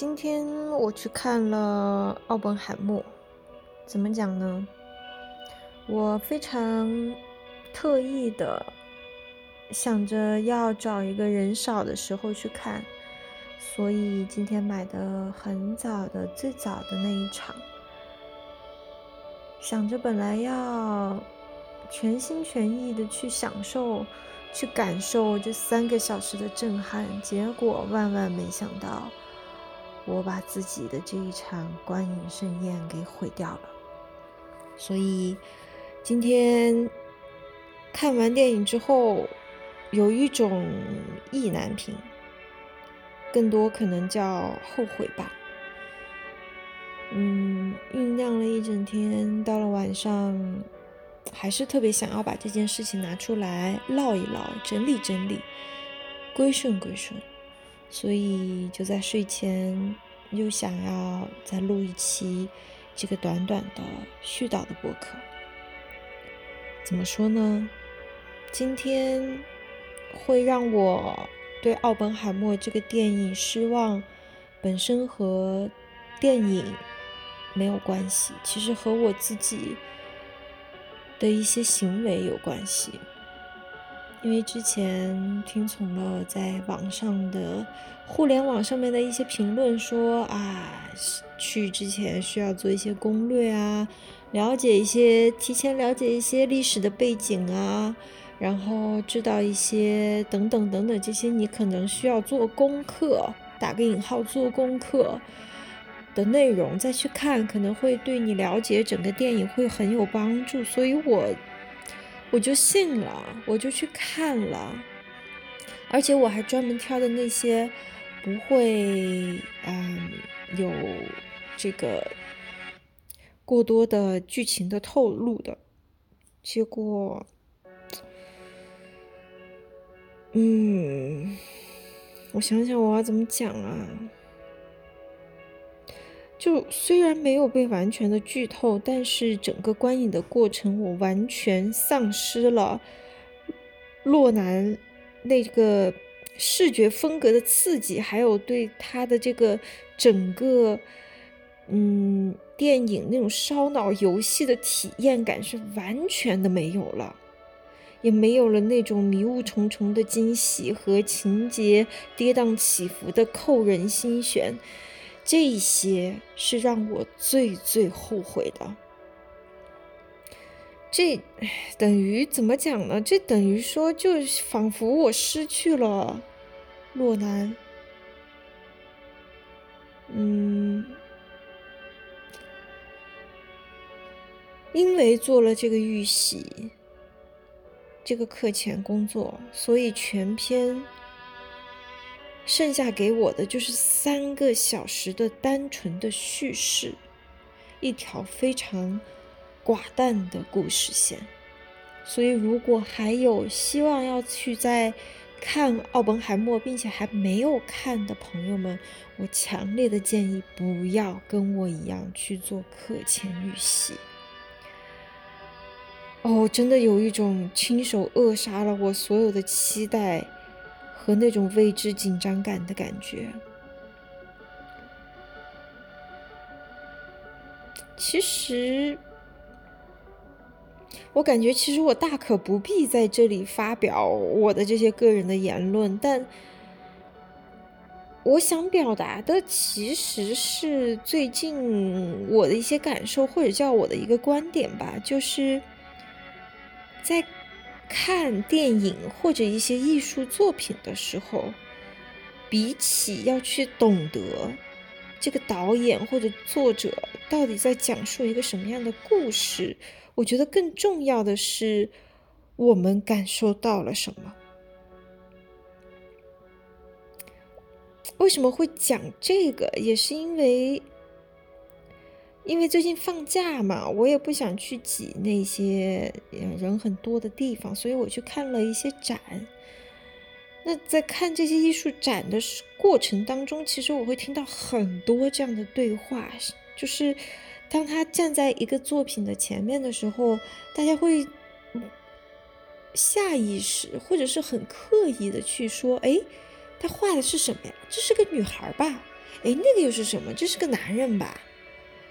今天我去看了《奥本海默》，怎么讲呢？我非常特意的想着要找一个人少的时候去看，所以今天买的很早的最早的那一场，想着本来要全心全意的去享受、去感受这三个小时的震撼，结果万万没想到。我把自己的这一场观影盛宴给毁掉了，所以今天看完电影之后，有一种意难平，更多可能叫后悔吧。嗯，酝酿了一整天，到了晚上，还是特别想要把这件事情拿出来唠一唠，整理整理，归顺归顺。所以就在睡前又想要再录一期这个短短的絮叨的播客。怎么说呢？今天会让我对奥本海默这个电影失望，本身和电影没有关系，其实和我自己的一些行为有关系。因为之前听从了在网上的互联网上面的一些评论，说啊，去之前需要做一些攻略啊，了解一些，提前了解一些历史的背景啊，然后知道一些等等等等这些你可能需要做功课，打个引号做功课的内容再去看，可能会对你了解整个电影会很有帮助，所以我。我就信了，我就去看了，而且我还专门挑的那些不会嗯有这个过多的剧情的透露的，结果，嗯，我想想我要怎么讲啊。就虽然没有被完全的剧透，但是整个观影的过程，我完全丧失了洛南那个视觉风格的刺激，还有对他的这个整个嗯电影那种烧脑游戏的体验感是完全的没有了，也没有了那种迷雾重重的惊喜和情节跌宕起伏的扣人心弦。这些是让我最最后悔的。这等于怎么讲呢？这等于说，就仿佛我失去了洛南。嗯，因为做了这个预习，这个课前工作，所以全篇。剩下给我的就是三个小时的单纯的叙事，一条非常寡淡的故事线。所以，如果还有希望要去再看奥本海默，并且还没有看的朋友们，我强烈的建议不要跟我一样去做课前预习。哦，真的有一种亲手扼杀了我所有的期待。和那种未知紧张感的感觉，其实我感觉，其实我大可不必在这里发表我的这些个人的言论，但我想表达的其实是最近我的一些感受，或者叫我的一个观点吧，就是在。看电影或者一些艺术作品的时候，比起要去懂得这个导演或者作者到底在讲述一个什么样的故事，我觉得更重要的是我们感受到了什么。为什么会讲这个？也是因为。因为最近放假嘛，我也不想去挤那些人很多的地方，所以我去看了一些展。那在看这些艺术展的过程当中，其实我会听到很多这样的对话，就是当他站在一个作品的前面的时候，大家会下意识或者是很刻意的去说：“哎，他画的是什么呀？这是个女孩吧？哎，那个又是什么？这是个男人吧？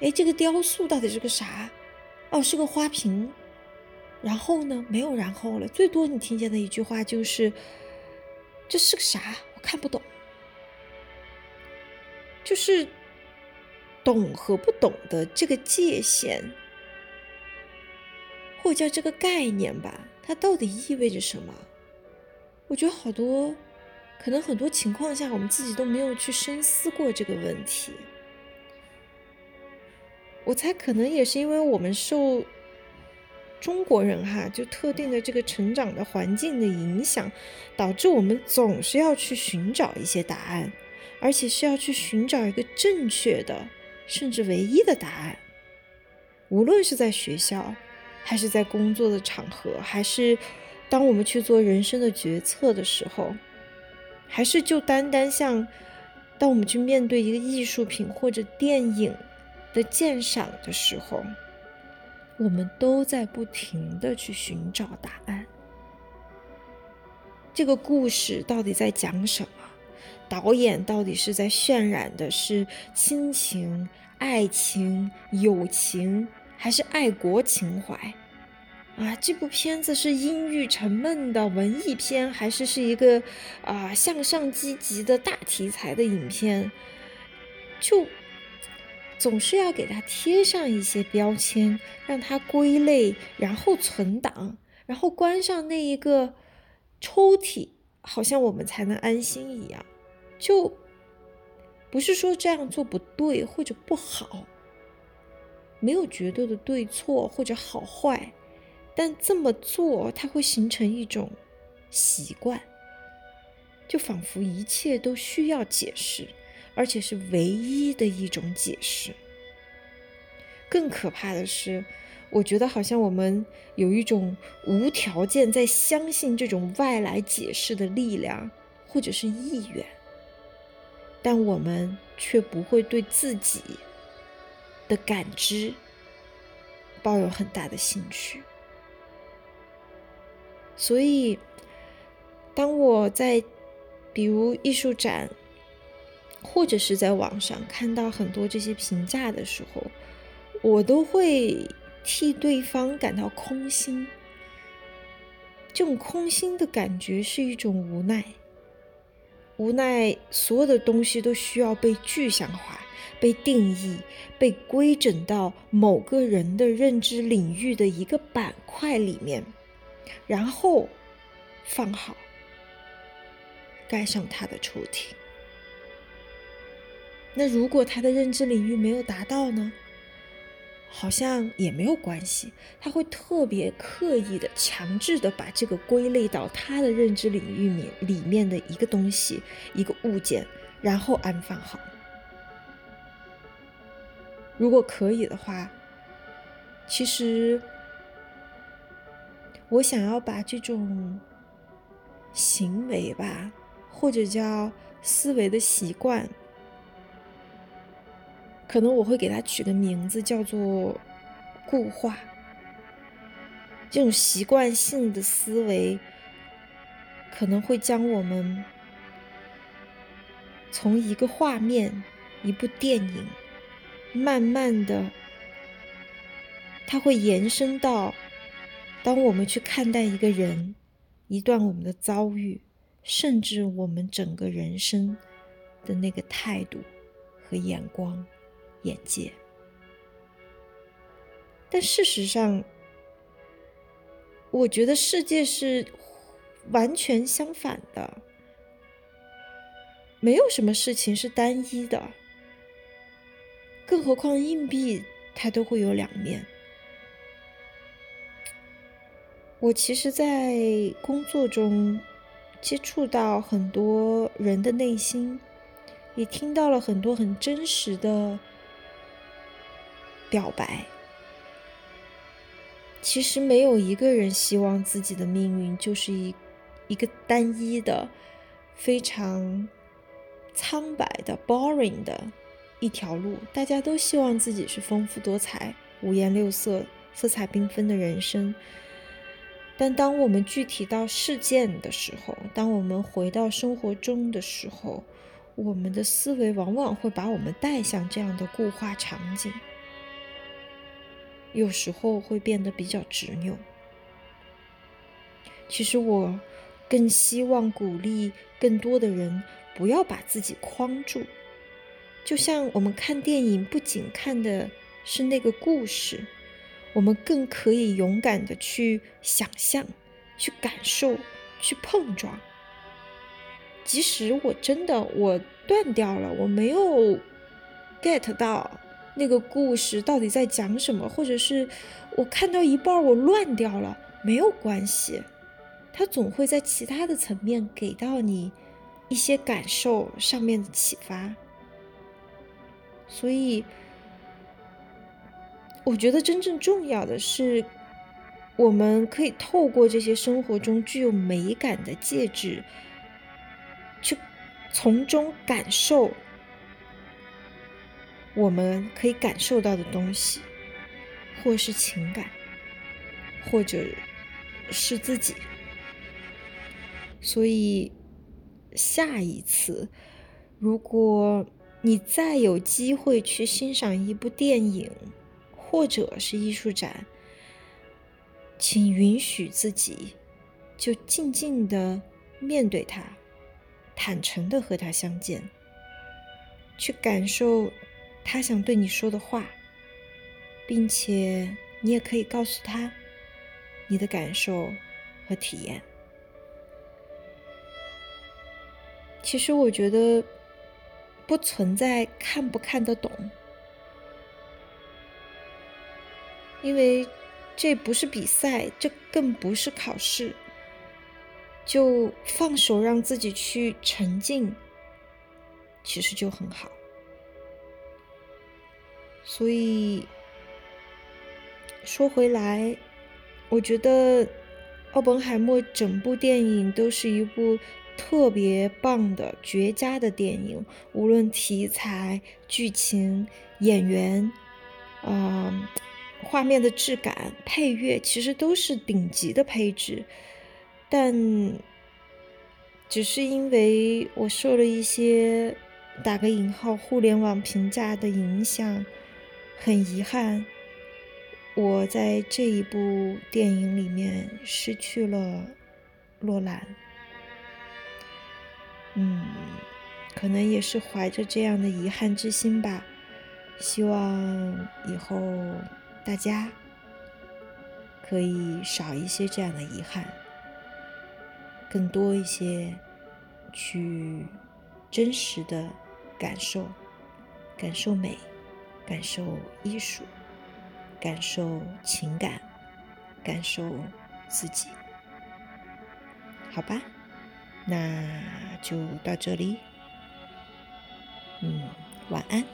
哎，这个雕塑到底是个啥？哦，是个花瓶。然后呢？没有然后了。最多你听见的一句话就是：“这是个啥？我看不懂。”就是懂和不懂的这个界限，或者叫这个概念吧，它到底意味着什么？我觉得好多，可能很多情况下，我们自己都没有去深思过这个问题。我猜，可能也是因为我们受中国人哈，就特定的这个成长的环境的影响，导致我们总是要去寻找一些答案。而且是要去寻找一个正确的，甚至唯一的答案。无论是在学校，还是在工作的场合，还是当我们去做人生的决策的时候，还是就单单像当我们去面对一个艺术品或者电影的鉴赏的时候，我们都在不停的去寻找答案。这个故事到底在讲什么？导演到底是在渲染的是亲情、爱情、友情，还是爱国情怀？啊，这部片子是阴郁沉闷的文艺片，还是是一个啊向上积极的大题材的影片？就总是要给它贴上一些标签，让它归类，然后存档，然后关上那一个抽屉，好像我们才能安心一样。就不是说这样做不对或者不好，没有绝对的对错或者好坏，但这么做它会形成一种习惯，就仿佛一切都需要解释，而且是唯一的一种解释。更可怕的是，我觉得好像我们有一种无条件在相信这种外来解释的力量或者是意愿。但我们却不会对自己的感知抱有很大的兴趣，所以当我在比如艺术展或者是在网上看到很多这些评价的时候，我都会替对方感到空心。这种空心的感觉是一种无奈。无奈，所有的东西都需要被具象化、被定义、被规整到某个人的认知领域的一个板块里面，然后放好，盖上他的抽屉。那如果他的认知领域没有达到呢？好像也没有关系，他会特别刻意的、强制的把这个归类到他的认知领域里里面的一个东西、一个物件，然后安放好。如果可以的话，其实我想要把这种行为吧，或者叫思维的习惯。可能我会给它取个名字，叫做固化。这种习惯性的思维，可能会将我们从一个画面、一部电影，慢慢的，它会延伸到，当我们去看待一个人、一段我们的遭遇，甚至我们整个人生的那个态度和眼光。眼界，但事实上，我觉得世界是完全相反的，没有什么事情是单一的，更何况硬币它都会有两面。我其实，在工作中接触到很多人的内心，也听到了很多很真实的。表白，其实没有一个人希望自己的命运就是一一个单一的、非常苍白的、boring 的一条路。大家都希望自己是丰富多彩、五颜六色、色彩缤纷的人生。但当我们具体到事件的时候，当我们回到生活中的时候，我们的思维往往会把我们带向这样的固化场景，有时候会变得比较执拗。其实我更希望鼓励更多的人不要把自己框住，就像我们看电影，不仅看的是那个故事，我们更可以勇敢的去想象、去感受、去碰撞。即使我真的我断掉了，我没有 get 到那个故事到底在讲什么，或者是我看到一半我乱掉了，没有关系，它总会在其他的层面给到你一些感受上面的启发。所以，我觉得真正重要的是，我们可以透过这些生活中具有美感的介质。去从中感受我们可以感受到的东西，或是情感，或者是自己。所以，下一次，如果你再有机会去欣赏一部电影，或者是艺术展，请允许自己就静静的面对它。坦诚的和它相见，去感受他想对你说的话，并且你也可以告诉他你的感受和体验。其实我觉得不存在看不看得懂，因为这不是比赛，这更不是考试。就放手让自己去沉浸，其实就很好。所以说回来，我觉得奥本海默整部电影都是一部特别棒的、绝佳的电影，无论题材、剧情、演员，啊，画面的质感、配乐，其实都是顶级的配置。但只是因为我受了一些打个引号互联网评价的影响，很遗憾，我在这一部电影里面失去了洛兰。嗯，可能也是怀着这样的遗憾之心吧。希望以后大家可以少一些这样的遗憾。更多一些，去真实的感受，感受美，感受艺术，感受情感，感受自己，好吧？那就到这里，嗯，晚安。